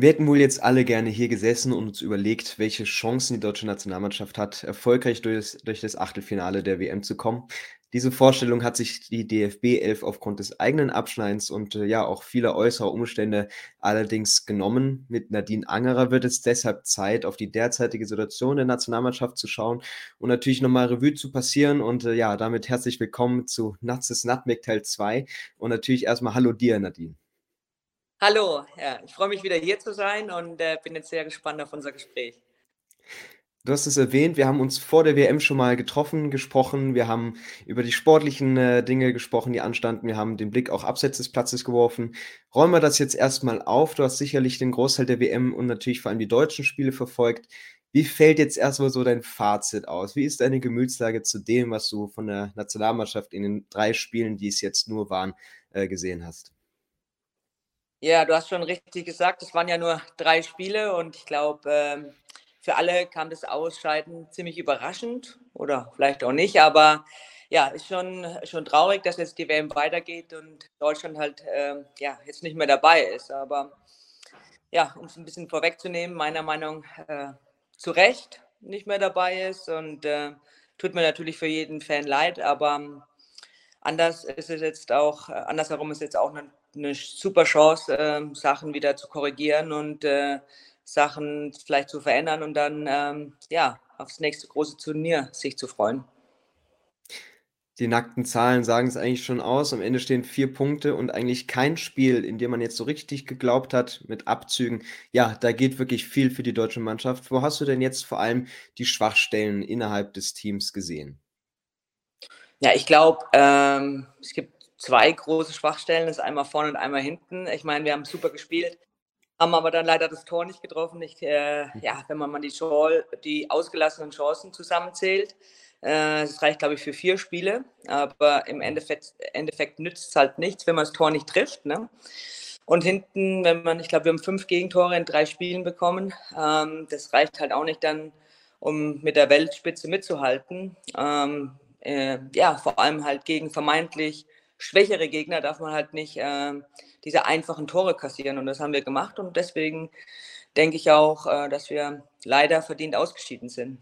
Wir hätten wohl jetzt alle gerne hier gesessen und uns überlegt, welche Chancen die deutsche Nationalmannschaft hat, erfolgreich durch das, durch das Achtelfinale der WM zu kommen. Diese Vorstellung hat sich die DFB 11 aufgrund des eigenen Abschneidens und äh, ja auch vieler äußerer Umstände allerdings genommen. Mit Nadine Angerer wird es deshalb Zeit, auf die derzeitige Situation der Nationalmannschaft zu schauen und natürlich nochmal Revue zu passieren. Und äh, ja, damit herzlich willkommen zu Nazis Nutmeg Teil 2 und natürlich erstmal Hallo dir, Nadine. Hallo, ja, ich freue mich wieder hier zu sein und äh, bin jetzt sehr gespannt auf unser Gespräch. Du hast es erwähnt, wir haben uns vor der WM schon mal getroffen, gesprochen. Wir haben über die sportlichen äh, Dinge gesprochen, die anstanden. Wir haben den Blick auch abseits des Platzes geworfen. Räumen wir das jetzt erstmal auf. Du hast sicherlich den Großteil der WM und natürlich vor allem die deutschen Spiele verfolgt. Wie fällt jetzt erstmal so dein Fazit aus? Wie ist deine Gemütslage zu dem, was du von der Nationalmannschaft in den drei Spielen, die es jetzt nur waren, äh, gesehen hast? Ja, du hast schon richtig gesagt, es waren ja nur drei Spiele und ich glaube, ähm, für alle kam das Ausscheiden ziemlich überraschend oder vielleicht auch nicht, aber ja, ist schon, schon traurig, dass jetzt die WM weitergeht und Deutschland halt ähm, ja, jetzt nicht mehr dabei ist. Aber ja, um es ein bisschen vorwegzunehmen, meiner Meinung äh, zu Recht nicht mehr dabei ist und äh, tut mir natürlich für jeden Fan leid, aber anders ist es jetzt auch, äh, andersherum ist jetzt auch eine super Chance, äh, Sachen wieder zu korrigieren und äh, Sachen vielleicht zu verändern und dann ähm, ja aufs nächste große Turnier sich zu freuen. Die nackten Zahlen sagen es eigentlich schon aus. Am Ende stehen vier Punkte und eigentlich kein Spiel, in dem man jetzt so richtig geglaubt hat mit Abzügen. Ja, da geht wirklich viel für die deutsche Mannschaft. Wo hast du denn jetzt vor allem die Schwachstellen innerhalb des Teams gesehen? Ja, ich glaube, ähm, es gibt zwei große Schwachstellen. Das ist einmal vorne und einmal hinten. Ich meine, wir haben super gespielt, haben aber dann leider das Tor nicht getroffen. Ich, äh, ja, wenn man mal die, die ausgelassenen Chancen zusammenzählt, äh, das reicht, glaube ich, für vier Spiele. Aber im Endeffekt, Endeffekt nützt es halt nichts, wenn man das Tor nicht trifft. Ne? Und hinten, wenn man, ich glaube, wir haben fünf Gegentore in drei Spielen bekommen. Ähm, das reicht halt auch nicht dann, um mit der Weltspitze mitzuhalten. Ähm, äh, ja, vor allem halt gegen vermeintlich schwächere Gegner darf man halt nicht äh, diese einfachen Tore kassieren. Und das haben wir gemacht. Und deswegen denke ich auch, äh, dass wir leider verdient ausgeschieden sind.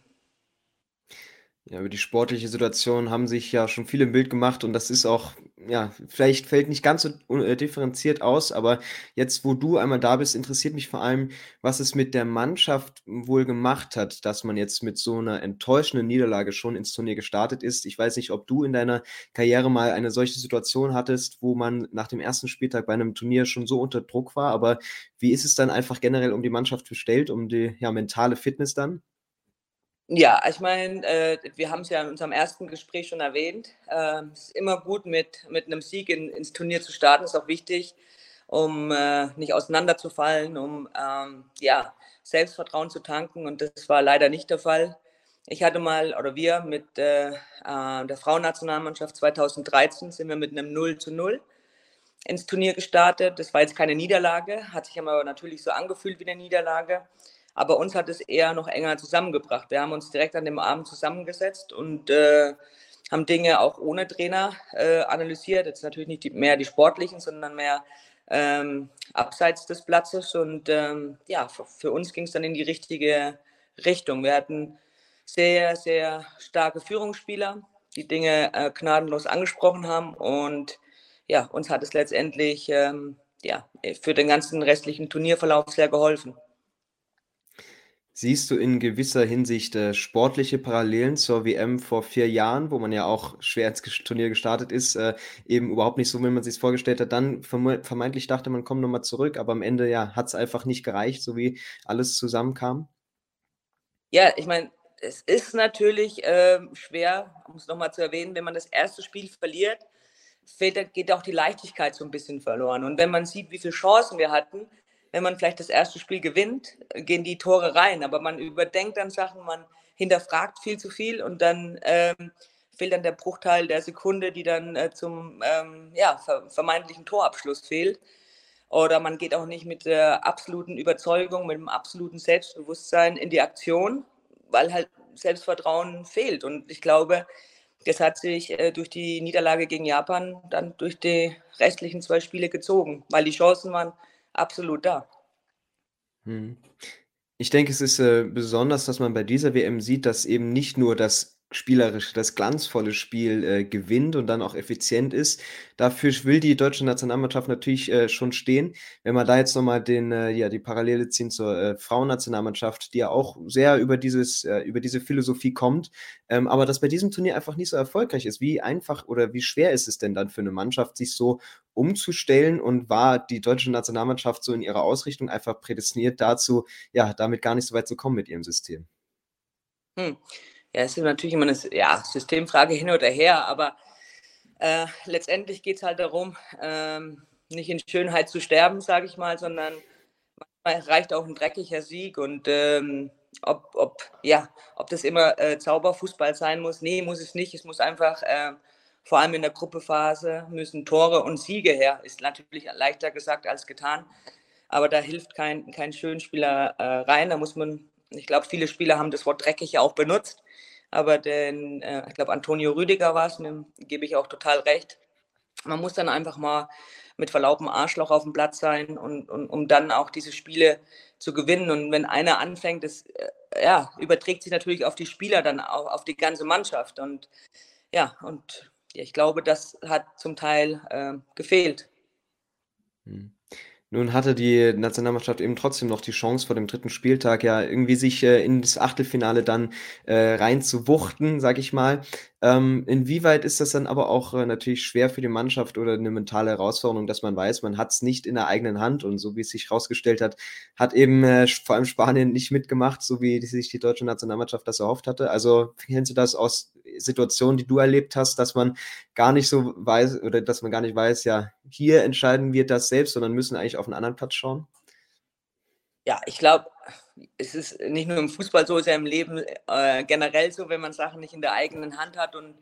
Ja, über die sportliche Situation haben sich ja schon viele im Bild gemacht und das ist auch, ja, vielleicht fällt nicht ganz so äh, differenziert aus, aber jetzt, wo du einmal da bist, interessiert mich vor allem, was es mit der Mannschaft wohl gemacht hat, dass man jetzt mit so einer enttäuschenden Niederlage schon ins Turnier gestartet ist. Ich weiß nicht, ob du in deiner Karriere mal eine solche Situation hattest, wo man nach dem ersten Spieltag bei einem Turnier schon so unter Druck war, aber wie ist es dann einfach generell um die Mannschaft bestellt, um die ja, mentale Fitness dann? Ja, ich meine, äh, wir haben es ja in unserem ersten Gespräch schon erwähnt. Äh, es ist immer gut, mit, mit einem Sieg in, ins Turnier zu starten. Ist auch wichtig, um äh, nicht auseinanderzufallen, um ähm, ja, Selbstvertrauen zu tanken. Und das war leider nicht der Fall. Ich hatte mal, oder wir mit äh, äh der Frauennationalmannschaft 2013 sind wir mit einem 0 zu 0 ins Turnier gestartet. Das war jetzt keine Niederlage, hat sich aber natürlich so angefühlt wie eine Niederlage. Aber uns hat es eher noch enger zusammengebracht. Wir haben uns direkt an dem Abend zusammengesetzt und äh, haben Dinge auch ohne Trainer äh, analysiert. Jetzt natürlich nicht die, mehr die sportlichen, sondern mehr ähm, abseits des Platzes. Und ähm, ja, für, für uns ging es dann in die richtige Richtung. Wir hatten sehr, sehr starke Führungsspieler, die Dinge äh, gnadenlos angesprochen haben. Und ja, uns hat es letztendlich ähm, ja, für den ganzen restlichen Turnierverlauf sehr geholfen. Siehst du in gewisser Hinsicht äh, sportliche Parallelen zur WM vor vier Jahren, wo man ja auch schwer ins Turnier gestartet ist, äh, eben überhaupt nicht so, wie man sich vorgestellt hat. Dann vermeintlich dachte man, komm nochmal zurück, aber am Ende ja hat es einfach nicht gereicht, so wie alles zusammenkam. Ja, ich meine, es ist natürlich äh, schwer, um es nochmal zu erwähnen, wenn man das erste Spiel verliert, fehlt, geht auch die Leichtigkeit so ein bisschen verloren. Und wenn man sieht, wie viele Chancen wir hatten, wenn man vielleicht das erste Spiel gewinnt, gehen die Tore rein, aber man überdenkt dann Sachen, man hinterfragt viel zu viel und dann ähm, fehlt dann der Bruchteil der Sekunde, die dann äh, zum ähm, ja, vermeintlichen Torabschluss fehlt. Oder man geht auch nicht mit der absoluten Überzeugung, mit dem absoluten Selbstbewusstsein in die Aktion, weil halt Selbstvertrauen fehlt. Und ich glaube, das hat sich äh, durch die Niederlage gegen Japan dann durch die restlichen zwei Spiele gezogen, weil die Chancen waren absolut da. Mhm. Ich denke, es ist, äh, besonders, dass man bei dieser WM sieht, dass eben nicht nur das spielerisch das glanzvolle Spiel, äh, gewinnt und dann auch effizient ist. Dafür will die deutsche Nationalmannschaft natürlich, äh, schon stehen. Wenn wir da jetzt noch mal den äh, ja, die Parallele ziehen zur, äh, Frauennationalmannschaft, die ja auch sehr über dieses äh, über diese Philosophie kommt, ähm, aber das bei diesem Turnier einfach nicht so erfolgreich ist. Wie einfach oder wie schwer ist es denn dann für 'ne Mannschaft, sich so umzustellen und war die deutsche Nationalmannschaft so in ihrer Ausrichtung einfach prädestiniert dazu, ja, damit gar nicht so weit zu kommen mit ihrem System? Hm. Ja, es ist natürlich immer eine ja, Systemfrage hin oder her, aber äh, letztendlich geht es halt darum, ähm, nicht in Schönheit zu sterben, sage ich mal, sondern manchmal reicht auch ein dreckiger Sieg und ähm, ob, ob, ja, ob das immer äh, Zauberfußball sein muss, nee, muss es nicht. Es muss einfach, äh, vor allem in der Gruppephase, müssen Tore und Siege her. Ist natürlich leichter gesagt als getan, aber da hilft kein, kein Schönspieler äh, rein. Da muss man, ich glaube, viele Spieler haben das Wort dreckig ja auch benutzt aber den, äh, ich glaube, Antonio Rüdiger war es, dem gebe ich auch total recht. Man muss dann einfach mal mit Verlaub ein Arschloch auf dem Platz sein, und, und, um dann auch diese Spiele zu gewinnen. Und wenn einer anfängt, das äh, ja, überträgt sich natürlich auf die Spieler dann auch, auf die ganze Mannschaft. Und ja, und ich glaube, das hat zum Teil äh, gefehlt. Mhm. Nun hatte die Nationalmannschaft eben trotzdem noch die Chance, vor dem dritten Spieltag ja irgendwie sich, äh, ins Achtelfinale dann, äh, reinzuwuchten, sage ich mal. Ähm, inwieweit ist das dann aber auch, äh, natürlich schwer für die Mannschaft oder eine mentale Herausforderung, dass man weiß, man hat es nicht in der eigenen Hand und so wie es sich herausgestellt hat, hat eben, äh, vor allem Spanien nicht mitgemacht, so wie sich die deutsche Nationalmannschaft das erhofft hatte. Also, kennst du das aus Situationen, die du erlebt hast, dass man gar nicht so weiß oder dass man gar nicht weiß, ja, hier entscheiden wir das selbst, sondern müssen eigentlich auf einen anderen Platz schauen? Ja, ich glaube, es ist nicht nur im Fußball so, es ist ja im Leben äh, generell so, wenn man Sachen nicht in der eigenen Hand hat und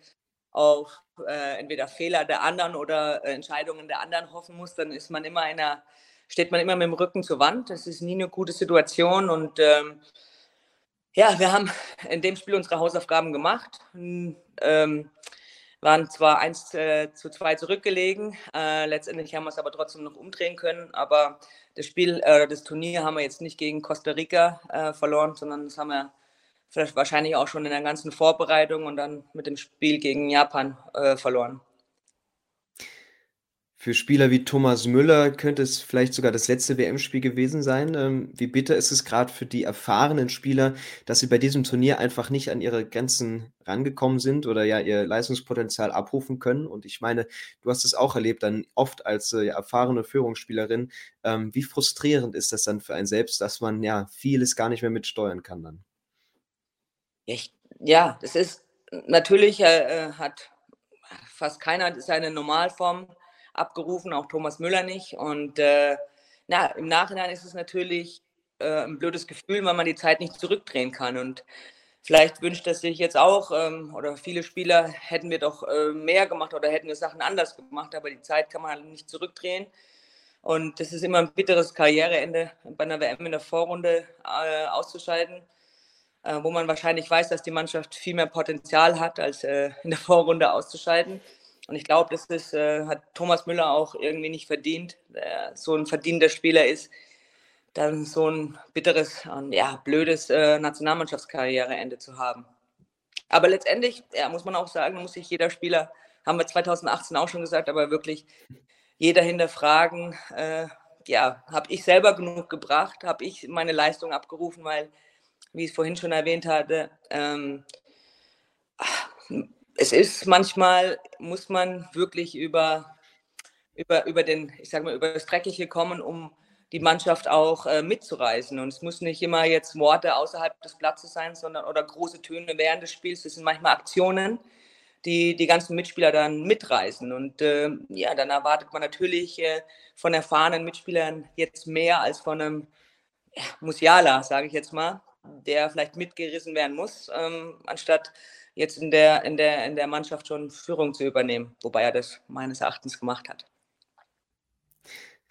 auf äh, entweder Fehler der anderen oder äh, Entscheidungen der anderen hoffen muss, dann ist man immer in einer, steht man immer mit dem Rücken zur Wand. Das ist nie eine gute Situation und ähm, ja, wir haben in dem Spiel unsere Hausaufgaben gemacht. Ähm, waren zwar 1 äh, zu 2 zurückgelegen, äh, letztendlich haben wir es aber trotzdem noch umdrehen können. Aber das Spiel, äh, das Turnier haben wir jetzt nicht gegen Costa Rica äh, verloren, sondern das haben wir vielleicht wahrscheinlich auch schon in der ganzen Vorbereitung und dann mit dem Spiel gegen Japan äh, verloren. Für Spieler wie Thomas Müller könnte es vielleicht sogar das letzte WM-Spiel gewesen sein. Ähm, wie bitter ist es gerade für die erfahrenen Spieler, dass sie bei diesem Turnier einfach nicht an ihre Grenzen rangekommen sind oder ja ihr Leistungspotenzial abrufen können? Und ich meine, du hast es auch erlebt, dann oft als äh, erfahrene Führungsspielerin. Ähm, wie frustrierend ist das dann für einen selbst, dass man ja vieles gar nicht mehr mitsteuern kann dann? Ich, ja, das ist natürlich äh, äh hat fast keiner seine Normalform abgerufen, auch Thomas Müller nicht. Und äh, na, im Nachhinein ist es natürlich äh, ein blödes Gefühl, weil man die Zeit nicht zurückdrehen kann. Und vielleicht wünscht es sich jetzt auch, ähm, oder viele Spieler hätten wir doch äh, mehr gemacht oder hätten wir Sachen anders gemacht, aber die Zeit kann man halt nicht zurückdrehen. Und das ist immer ein bitteres Karriereende, bei einer WM in der Vorrunde äh, auszuscheiden, äh, wo man wahrscheinlich weiß, dass die Mannschaft viel mehr Potenzial hat, als äh, in der Vorrunde auszuscheiden. Und ich glaube, das ist, äh, hat Thomas Müller auch irgendwie nicht verdient, der so ein verdienter Spieler ist, dann so ein bitteres und ja, blödes äh, Nationalmannschaftskarriereende zu haben. Aber letztendlich, ja, muss man auch sagen, muss sich jeder Spieler, haben wir 2018 auch schon gesagt, aber wirklich jeder hinterfragen, äh, ja, habe ich selber genug gebracht, habe ich meine Leistung abgerufen, weil, wie ich es vorhin schon erwähnt hatte, ähm, es ist manchmal, muss man wirklich über, über, über den, ich sage mal, über das Dreckige kommen, um die Mannschaft auch äh, mitzureißen. Und es muss nicht immer jetzt Worte außerhalb des Platzes sein, sondern oder große Töne während des Spiels. Es sind manchmal Aktionen, die die ganzen Mitspieler dann mitreißen. Und äh, ja, dann erwartet man natürlich äh, von erfahrenen Mitspielern jetzt mehr als von einem ja, Musiala, sage ich jetzt mal, der vielleicht mitgerissen werden muss, ähm, anstatt jetzt in der, in, der, in der Mannschaft schon Führung zu übernehmen, wobei er das meines Erachtens gemacht hat.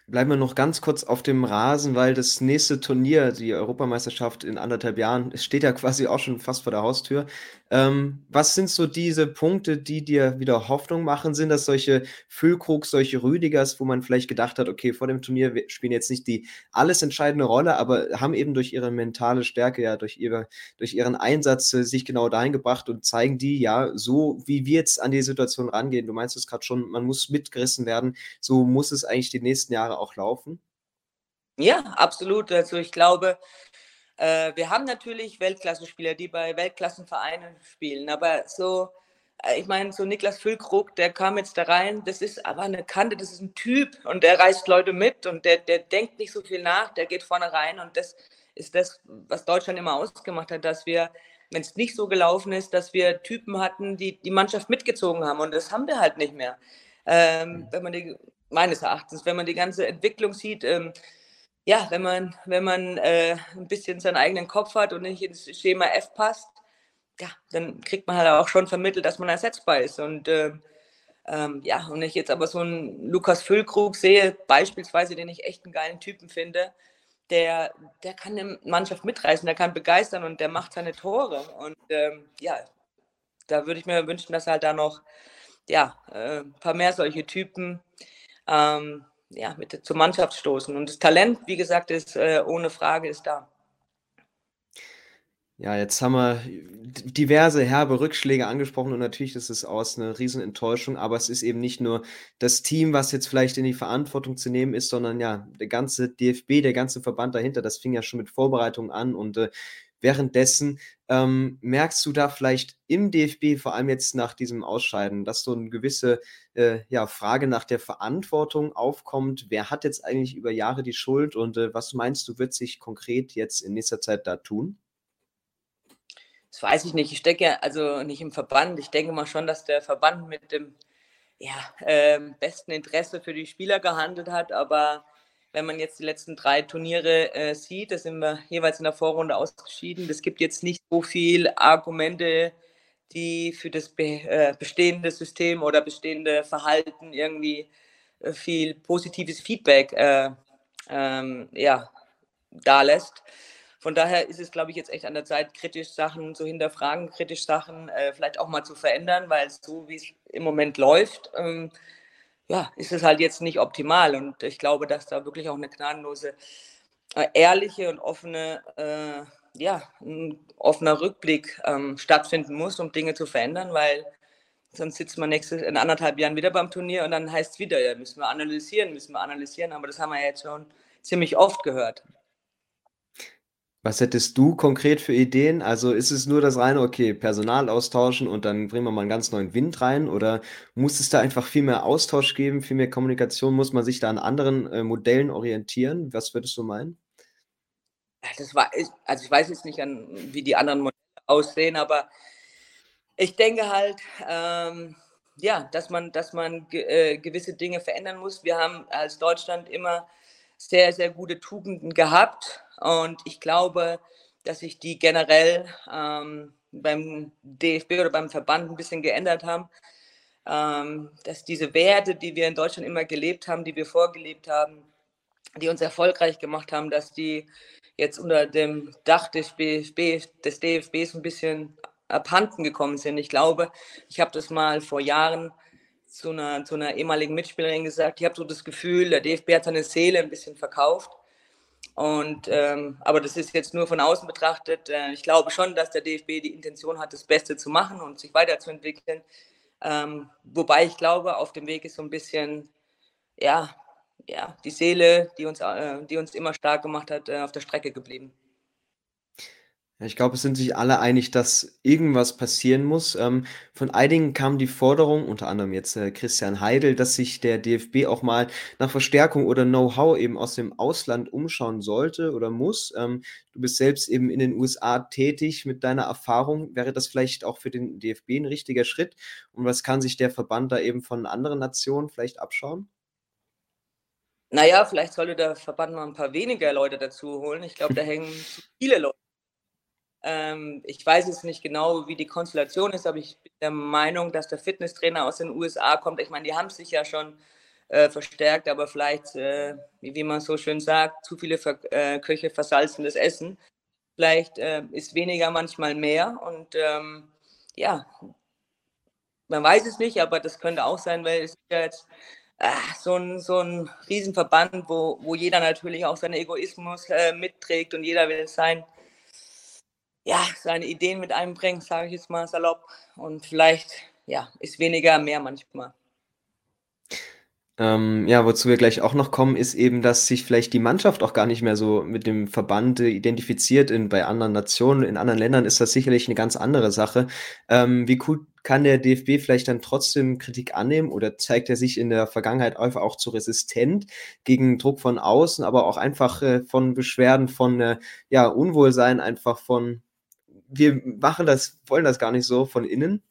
Bleiben wir noch ganz kurz auf dem Rasen, weil das nächste Turnier, die Europameisterschaft in anderthalb Jahren, steht ja quasi auch schon fast vor der Haustür. Ähm, was sind so diese Punkte, die dir wieder Hoffnung machen? Sind das solche Füllkrugs, solche Rüdigers, wo man vielleicht gedacht hat, okay, vor dem Turnier spielen jetzt nicht die alles entscheidende Rolle, aber haben eben durch ihre mentale Stärke, ja, durch, ihre, durch ihren Einsatz äh, sich genau dahin gebracht und zeigen die, ja, so wie wir jetzt an die Situation rangehen. Du meinst es gerade schon, man muss mitgerissen werden. So muss es eigentlich die nächsten Jahre auch laufen. Ja, absolut. Also ich glaube, äh, wir haben natürlich Weltklasse-Spieler, die bei Weltklassenvereinen spielen, aber so, äh, ich meine, so Niklas Füllkrug, der kam jetzt da rein, das ist aber eine Kante, das ist ein Typ und der reißt Leute mit und der, der denkt nicht so viel nach, der geht vorne rein und das ist das, was Deutschland immer ausgemacht hat, dass wir, wenn es nicht so gelaufen ist, dass wir Typen hatten, die die Mannschaft mitgezogen haben und das haben wir halt nicht mehr. Ähm, wenn man die, meines Erachtens, wenn man die ganze Entwicklung sieht, ähm, ja, wenn man, wenn man äh, ein bisschen seinen eigenen Kopf hat und nicht ins Schema F passt, ja, dann kriegt man halt auch schon vermittelt, dass man ersetzbar ist. Und äh, ähm, ja, und ich jetzt aber so einen Lukas Füllkrug sehe, beispielsweise, den ich echt einen geilen Typen finde, der, der kann eine Mannschaft mitreißen, der kann begeistern und der macht seine Tore. Und ähm, ja, da würde ich mir wünschen, dass halt da noch ja, äh, ein paar mehr solche Typen ähm, ja, mit zur Mannschaft stoßen. Und das Talent, wie gesagt, ist äh, ohne Frage ist da. Ja, jetzt haben wir diverse herbe Rückschläge angesprochen und natürlich ist es aus eine Riesenenttäuschung, aber es ist eben nicht nur das Team, was jetzt vielleicht in die Verantwortung zu nehmen ist, sondern ja, der ganze DFB, der ganze Verband dahinter, das fing ja schon mit Vorbereitungen an und äh, Währenddessen ähm, merkst du da vielleicht im DFB, vor allem jetzt nach diesem Ausscheiden, dass so eine gewisse äh, ja, Frage nach der Verantwortung aufkommt. Wer hat jetzt eigentlich über Jahre die Schuld und äh, was meinst du, wird sich konkret jetzt in nächster Zeit da tun? Das weiß ich nicht. Ich stecke ja also nicht im Verband. Ich denke mal schon, dass der Verband mit dem ja, äh, besten Interesse für die Spieler gehandelt hat, aber wenn man jetzt die letzten drei Turniere äh, sieht, da sind wir jeweils in der Vorrunde ausgeschieden. Es gibt jetzt nicht so viele Argumente, die für das be äh, bestehende System oder bestehende Verhalten irgendwie äh, viel positives Feedback äh, ähm, ja, da lässt. Von daher ist es, glaube ich, jetzt echt an der Zeit, kritisch Sachen zu hinterfragen, kritisch Sachen äh, vielleicht auch mal zu verändern, weil so wie es im Moment läuft, ähm, ja, ist es halt jetzt nicht optimal. Und ich glaube, dass da wirklich auch eine gnadenlose, äh, ehrliche und offene, äh, ja, ein offener Rückblick ähm, stattfinden muss, um Dinge zu verändern, weil sonst sitzt man nächstes, in anderthalb Jahren wieder beim Turnier und dann heißt es wieder, ja, müssen wir analysieren, müssen wir analysieren, aber das haben wir jetzt schon ziemlich oft gehört. Was hättest du konkret für Ideen? Also ist es nur das reine, okay, Personal austauschen und dann bringen wir mal einen ganz neuen Wind rein? Oder muss es da einfach viel mehr Austausch geben, viel mehr Kommunikation? Muss man sich da an anderen äh, Modellen orientieren? Was würdest du meinen? Das war, also ich weiß jetzt nicht, an, wie die anderen Modelle aussehen, aber ich denke halt, ähm, ja, dass man, dass man äh, gewisse Dinge verändern muss. Wir haben als Deutschland immer sehr, sehr gute Tugenden gehabt und ich glaube, dass sich die generell ähm, beim DFB oder beim Verband ein bisschen geändert haben. Ähm, dass diese Werte, die wir in Deutschland immer gelebt haben, die wir vorgelebt haben, die uns erfolgreich gemacht haben, dass die jetzt unter dem Dach des, BFB, des DFBs ein bisschen abhanden gekommen sind. Ich glaube, ich habe das mal vor Jahren zu einer, zu einer ehemaligen Mitspielerin gesagt, ich habe so das Gefühl, der DFB hat seine Seele ein bisschen verkauft. Und, ähm, aber das ist jetzt nur von außen betrachtet. Äh, ich glaube schon, dass der DFB die Intention hat, das Beste zu machen und sich weiterzuentwickeln. Ähm, wobei ich glaube, auf dem Weg ist so ein bisschen, ja, ja, die Seele, die uns, äh, die uns immer stark gemacht hat, äh, auf der Strecke geblieben. Ich glaube, es sind sich alle einig, dass irgendwas passieren muss. Ähm, von einigen kam die Forderung, unter anderem jetzt äh, Christian Heidel, dass sich der DFB auch mal nach Verstärkung oder Know-how eben aus dem Ausland umschauen sollte oder muss. Ähm, du bist selbst eben in den USA tätig mit deiner Erfahrung. Wäre das vielleicht auch für den DFB ein richtiger Schritt? Und was kann sich der Verband da eben von anderen Nationen vielleicht abschauen? Naja, vielleicht sollte der Verband mal ein paar weniger Leute dazu holen. Ich glaube, da hängen zu viele Leute ähm, ich weiß jetzt nicht genau, wie die Konstellation ist, aber ich bin der Meinung, dass der Fitnesstrainer aus den USA kommt. Ich meine, die haben sich ja schon äh, verstärkt, aber vielleicht, äh, wie, man so schön sagt, zu viele Ver äh, Köche versalzen das Essen. Vielleicht äh, ist weniger manchmal mehr und ähm, ja, man weiß es nicht, aber das könnte auch sein, weil es ist ja jetzt ach, so, ein, so ein Riesenverband, wo, wo jeder natürlich auch seinen Egoismus äh, mitträgt und jeder will sein, ja, seine Ideen mit einbringen, sage ich jetzt mal salopp. Und vielleicht ja, ist weniger mehr manchmal. Ähm, ja, wozu wir gleich auch noch kommen, ist eben, dass sich vielleicht die Mannschaft auch gar nicht mehr so mit dem Verband äh, identifiziert. In, bei anderen Nationen, in anderen Ländern ist das sicherlich eine ganz andere Sache. Ähm, wie cool kann der DFB vielleicht dann trotzdem Kritik annehmen oder zeigt er sich in der Vergangenheit einfach auch zu resistent gegen Druck von außen, aber auch einfach äh, von Beschwerden, von äh, ja, Unwohlsein, einfach von wir machen das, wollen das gar nicht so von innen?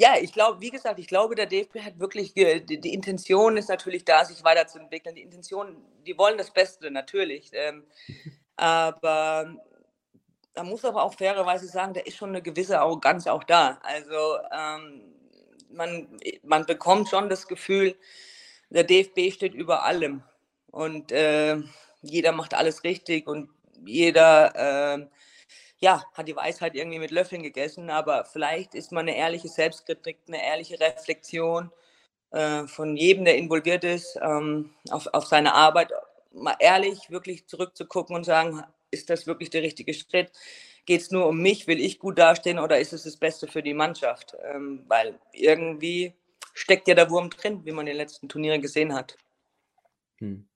Ja, ich glaube, wie gesagt, ich glaube, der DFB hat wirklich, die, die, Intention ist natürlich da, sich weiterzuentwickeln. Die Intention, die wollen das Beste, natürlich. Ähm, aber da muss aber auch fairerweise sagen, da ist schon eine gewisse Arroganz auch da. Also ähm, man, man bekommt schon das Gefühl, der DFB steht über allem und äh, jeder macht alles richtig und jeder äh, ja, hat die Weisheit irgendwie mit Löffeln gegessen, aber vielleicht ist man eine ehrliche Selbstkritik, eine ehrliche Reflexion äh, von jedem, der involviert ist, ähm, auf, auf seine Arbeit, mal ehrlich wirklich zurückzugucken und sagen, ist das wirklich der richtige Schritt? Geht es nur um mich? Will ich gut dastehen oder ist es das Beste für die Mannschaft? Ähm, weil irgendwie steckt ja der Wurm drin, wie man in den letzten Turnieren gesehen hat. Hm.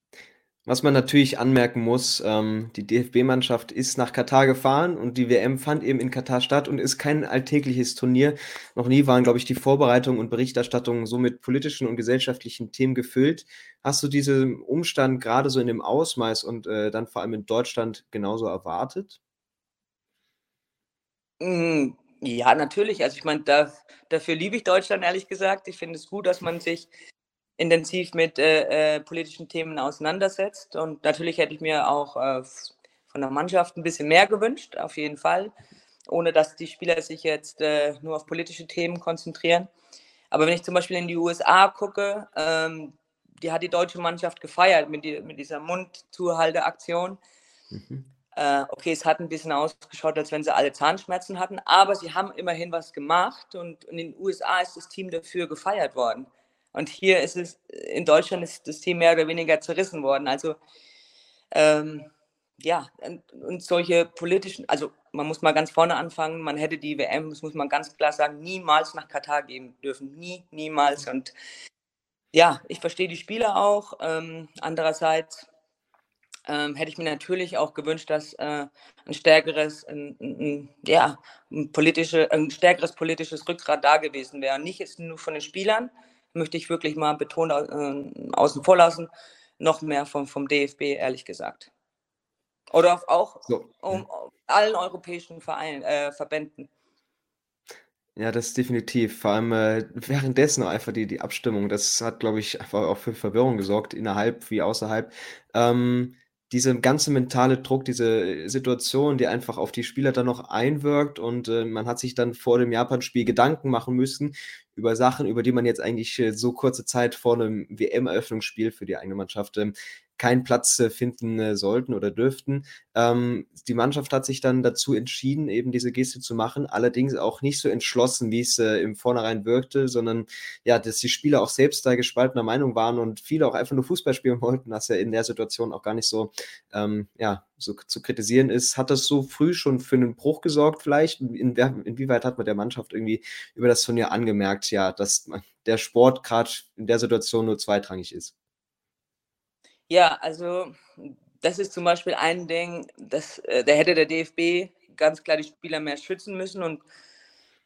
Was man natürlich anmerken muss, ähm, die DFB-Mannschaft ist nach Katar gefahren und die WM fand eben in Katar statt und ist kein alltägliches Turnier. Noch nie waren, glaube ich, die Vorbereitungen und Berichterstattungen so mit politischen und gesellschaftlichen Themen gefüllt. Hast du diesen Umstand gerade so in dem Ausmaß und äh, dann vor allem in Deutschland genauso erwartet? Mm, ja, natürlich. Also ich meine, da, dafür liebe ich Deutschland, ehrlich gesagt. Ich finde es gut, dass man sich intensiv mit äh, äh, politischen Themen auseinandersetzt. Und natürlich hätte ich mir auch äh, von der Mannschaft ein bisschen mehr gewünscht, auf jeden Fall, ohne dass die Spieler sich jetzt äh, nur auf politische Themen konzentrieren. Aber wenn ich zum Beispiel in die USA gucke, ähm, die hat die deutsche Mannschaft gefeiert mit, die, mit dieser Mundzuhalteaktion. Mhm. Äh, okay, es hat ein bisschen ausgeschaut, als wenn sie alle Zahnschmerzen hatten, aber sie haben immerhin was gemacht und in den USA ist das Team dafür gefeiert worden. Und hier ist es, in Deutschland ist das Team mehr oder weniger zerrissen worden. Also ähm, ja, und, solche politischen, also man muss mal ganz vorne anfangen, man hätte die WM, das muss man ganz klar sagen, niemals nach Katar gehen dürfen. Nie, niemals. Und ja, ich verstehe die Spieler auch. Ähm, andererseits ähm, hätte ich mir natürlich auch gewünscht, dass äh, ein stärkeres, ein, ein, ja, ein, politische, ein stärkeres politisches Rückgrat da gewesen wäre. Nicht jetzt nur von den Spielern, möchte ich wirklich mal betonen, äh, außen vor lassen, noch mehr vom, vom DFB, ehrlich gesagt. Oder auch so. um, um allen europäischen Vereinen, äh, Verbänden. Ja, das definitiv. Vor allem äh, währenddessen einfach die, die Abstimmung, das hat, glaube ich, einfach auch für Verwirrung gesorgt, innerhalb wie außerhalb. Ähm, diese ganze mentale Druck, diese Situation, die einfach auf die Spieler dann noch einwirkt und äh, man hat sich dann vor dem Japan-Spiel Gedanken machen müssen über Sachen, über die man jetzt eigentlich äh, so kurze Zeit vor einem WM-Eröffnungsspiel für die eigene Mannschaft ähm, keinen Platz äh, finden äh, sollten oder dürften. Ähm, die Mannschaft hat sich dann dazu entschieden, eben diese Geste zu machen, allerdings auch nicht so entschlossen, wie es äh, im Vornherein wirkte, sondern ja, dass die Spieler auch selbst da gespaltener Meinung waren und viele auch einfach nur Fußball spielen wollten, was ja in der Situation auch gar nicht so, ähm, ja, so zu kritisieren ist. Hat das so früh schon für einen Bruch gesorgt vielleicht? In, inwieweit hat man der Mannschaft irgendwie über das Turnier angemerkt, ja, dass der Sport gerade in der Situation nur zweitrangig ist? Ja, also das ist zum Beispiel ein Ding, das, äh, da hätte der DFB ganz klar die Spieler mehr schützen müssen. Und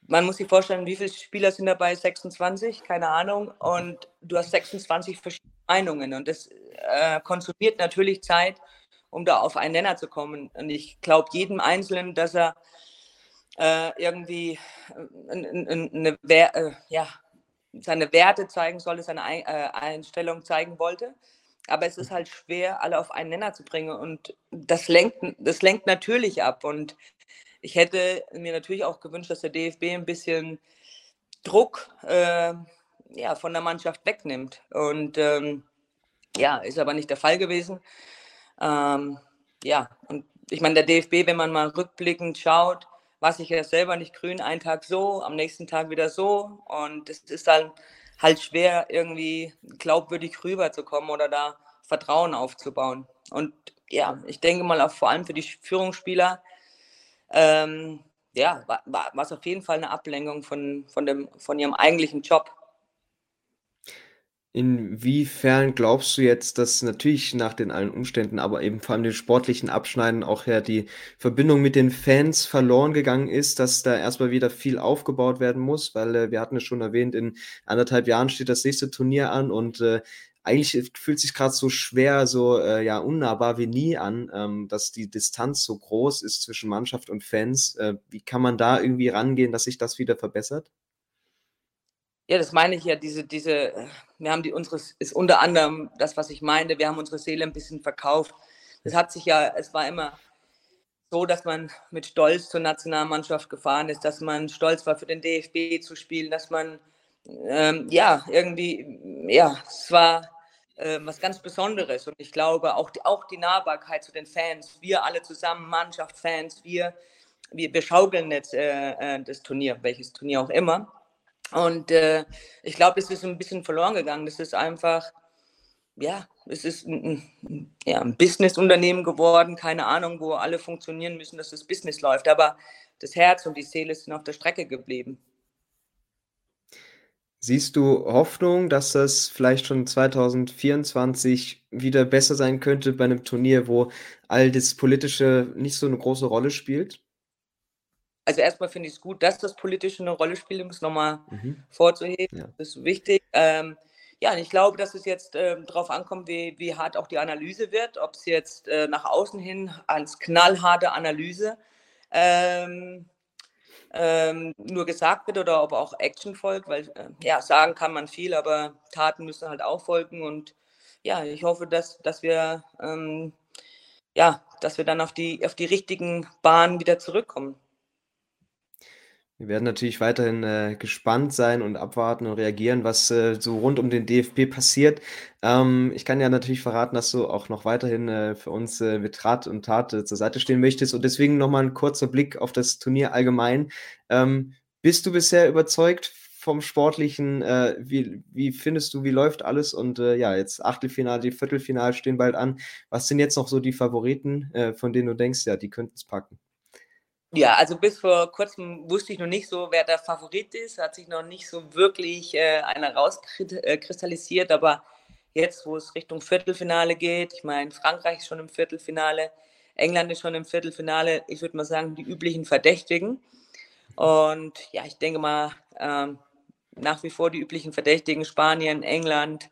man muss sich vorstellen, wie viele Spieler sind dabei? 26, keine Ahnung. Und du hast 26 verschiedene Meinungen. Und das äh, konsumiert natürlich Zeit, um da auf einen Nenner zu kommen. Und ich glaube jedem Einzelnen, dass er äh, irgendwie äh, eine, eine, äh, ja, seine Werte zeigen sollte, seine Ein äh, Einstellung zeigen wollte aber es ist halt schwer, alle auf einen Nenner zu bringen und das lenkt, das lenkt natürlich ab und ich hätte mir natürlich auch gewünscht, dass der DFB ein bisschen Druck äh, ja, von der Mannschaft wegnimmt und ähm, ja, ist aber nicht der Fall gewesen. Ähm, ja, und ich meine, der DFB, wenn man mal rückblickend schaut, wasche ich ja selber nicht grün, einen Tag so, am nächsten Tag wieder so. Und es ist dann halt schwer, irgendwie glaubwürdig rüberzukommen oder da Vertrauen aufzubauen. Und ja, ich denke mal auch vor allem für die Führungsspieler, ähm, ja, war, es auf jeden Fall eine Ablenkung von, von, dem, von ihrem eigentlichen Job. Inwiefern glaubst du jetzt, dass natürlich nach den allen Umständen, aber eben vor allem den sportlichen Abschneiden auch ja die Verbindung mit den Fans verloren gegangen ist, dass da erstmal wieder viel aufgebaut werden muss? Weil äh, wir hatten es schon erwähnt, in anderthalb Jahren steht das nächste Turnier an und äh, eigentlich fühlt sich gerade so schwer, so äh, ja unnahbar wie nie an, ähm, dass die Distanz so groß ist zwischen Mannschaft und Fans. Äh, wie kann man da irgendwie rangehen, dass sich das wieder verbessert? Ja, das meine ich ja, diese, diese, wir haben die, unseres, ist unter anderem das, was ich meinte, wir haben unsere Seele ein bisschen verkauft. Das hat sich ja, es war immer so, dass man mit Stolz zur Nationalmannschaft gefahren ist, dass man stolz war, für den DFB zu spielen, dass man, ähm, ja, irgendwie, ja, es war äh, was ganz Besonderes. Und ich glaube, auch die, auch die Nahbarkeit zu den Fans, wir alle zusammen, Mannschaft, Fans, wir, wir, wir schaukeln jetzt äh, äh das Turnier, welches Turnier auch immer. Und äh, ich glaube, es ist ein bisschen verloren gegangen. Das ist einfach, ja, es ist ein, ja, ein Businessunternehmen geworden, keine Ahnung, wo alle funktionieren müssen, dass das Business läuft. Aber das Herz und die Seele sind auf der Strecke geblieben. Siehst du Hoffnung, dass das vielleicht schon 2024 wieder besser sein könnte bei einem Turnier, wo all das Politische nicht so eine große Rolle spielt? Also erstmal finde ich es gut, dass das Politische eine Rolle spielt, um es nochmal mhm. vorzuheben. Ja. Das ist wichtig. Ähm, ja, und ich glaube, dass es jetzt ähm, darauf ankommt, wie, wie hart auch die Analyse wird, ob es jetzt äh, nach außen hin als knallharte Analyse ähm, ähm, nur gesagt wird oder ob auch Action folgt, weil äh, ja, sagen kann man viel, aber Taten müssen halt auch folgen und ja, ich hoffe, dass, dass wir ähm, ja, dass wir dann auf die, auf die richtigen Bahnen wieder zurückkommen. Wir werden natürlich weiterhin äh, gespannt sein und abwarten und reagieren, was äh, so rund um den DFB passiert. Ähm, ich kann ja natürlich verraten, dass du auch noch weiterhin äh, für uns äh, mit Rat und Tat äh, zur Seite stehen möchtest. Und deswegen nochmal ein kurzer Blick auf das Turnier allgemein. Ähm, bist du bisher überzeugt vom Sportlichen? Äh, wie, wie findest du, wie läuft alles? Und ja, jetzt Achtelfinale, Viertelfinale stehen bald an. Was sind jetzt noch so die Favoriten, von denen du denkst, ja, die könnten es packen? Ja, also bis vor kurzem wusste ich noch nicht so, wer der Favorit ist. Hat sich noch nicht so wirklich äh, einer rauskristallisiert. Aber jetzt, wo es Richtung Viertelfinale geht, ich meine, Frankreich ist schon im Viertelfinale, England ist schon im Viertelfinale. Ich würde mal sagen, die üblichen Verdächtigen. Und ja, ich denke mal, ähm, nach wie vor die üblichen Verdächtigen: Spanien, England,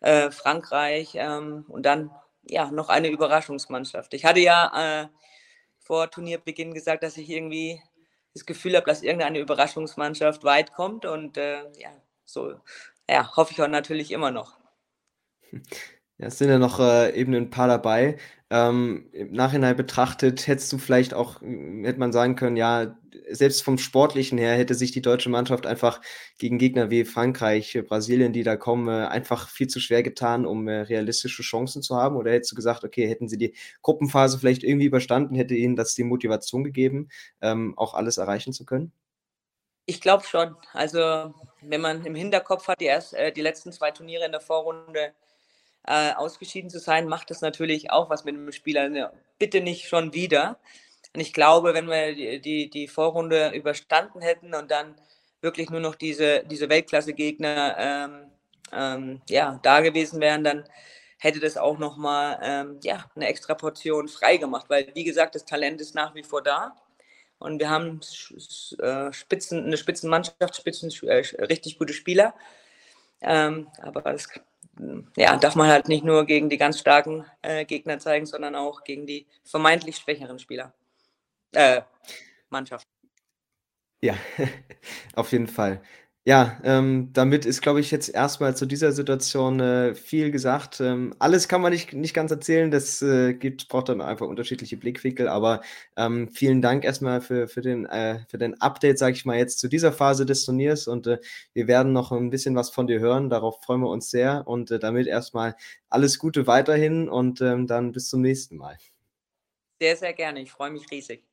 äh, Frankreich ähm, und dann ja noch eine Überraschungsmannschaft. Ich hatte ja. Äh, vor Turnierbeginn gesagt, dass ich irgendwie das Gefühl habe, dass irgendeine Überraschungsmannschaft weit kommt und äh, ja, so ja, hoffe ich auch natürlich immer noch. Ja, es sind ja noch äh, eben ein paar dabei. Ähm, Im Nachhinein betrachtet, hättest du vielleicht auch, hätte man sagen können, ja, selbst vom Sportlichen her hätte sich die deutsche Mannschaft einfach gegen Gegner wie Frankreich, Brasilien, die da kommen, äh, einfach viel zu schwer getan, um äh, realistische Chancen zu haben? Oder hättest du gesagt, okay, hätten sie die Gruppenphase vielleicht irgendwie überstanden, hätte ihnen das die Motivation gegeben, ähm, auch alles erreichen zu können? Ich glaube schon. Also, wenn man im Hinterkopf hat, die, erst, äh, die letzten zwei Turniere in der Vorrunde äh, ausgeschieden zu sein, macht das natürlich auch was mit dem Spieler. Ne, bitte nicht schon wieder. Und ich glaube, wenn wir die, die, die Vorrunde überstanden hätten und dann wirklich nur noch diese, diese Weltklasse-Gegner ähm, ähm, ja, da gewesen wären, dann hätte das auch nochmal ähm, ja, eine extra Portion freigemacht. Weil, wie gesagt, das Talent ist nach wie vor da. Und wir haben äh, Spitzen, eine Spitzenmannschaft, Spitzen, äh, richtig gute Spieler. Ähm, aber das ja, darf man halt nicht nur gegen die ganz starken äh, Gegner zeigen, sondern auch gegen die vermeintlich schwächeren Spieler. Äh, Mannschaft. Ja, auf jeden Fall. Ja, ähm, damit ist, glaube ich, jetzt erstmal zu dieser Situation äh, viel gesagt. Ähm, alles kann man nicht, nicht ganz erzählen, das äh, gibt, braucht dann einfach unterschiedliche Blickwinkel, aber ähm, vielen Dank erstmal für, für, den, äh, für den Update, sage ich mal, jetzt zu dieser Phase des Turniers und äh, wir werden noch ein bisschen was von dir hören, darauf freuen wir uns sehr und äh, damit erstmal alles Gute weiterhin und ähm, dann bis zum nächsten Mal. Sehr, sehr gerne, ich freue mich riesig.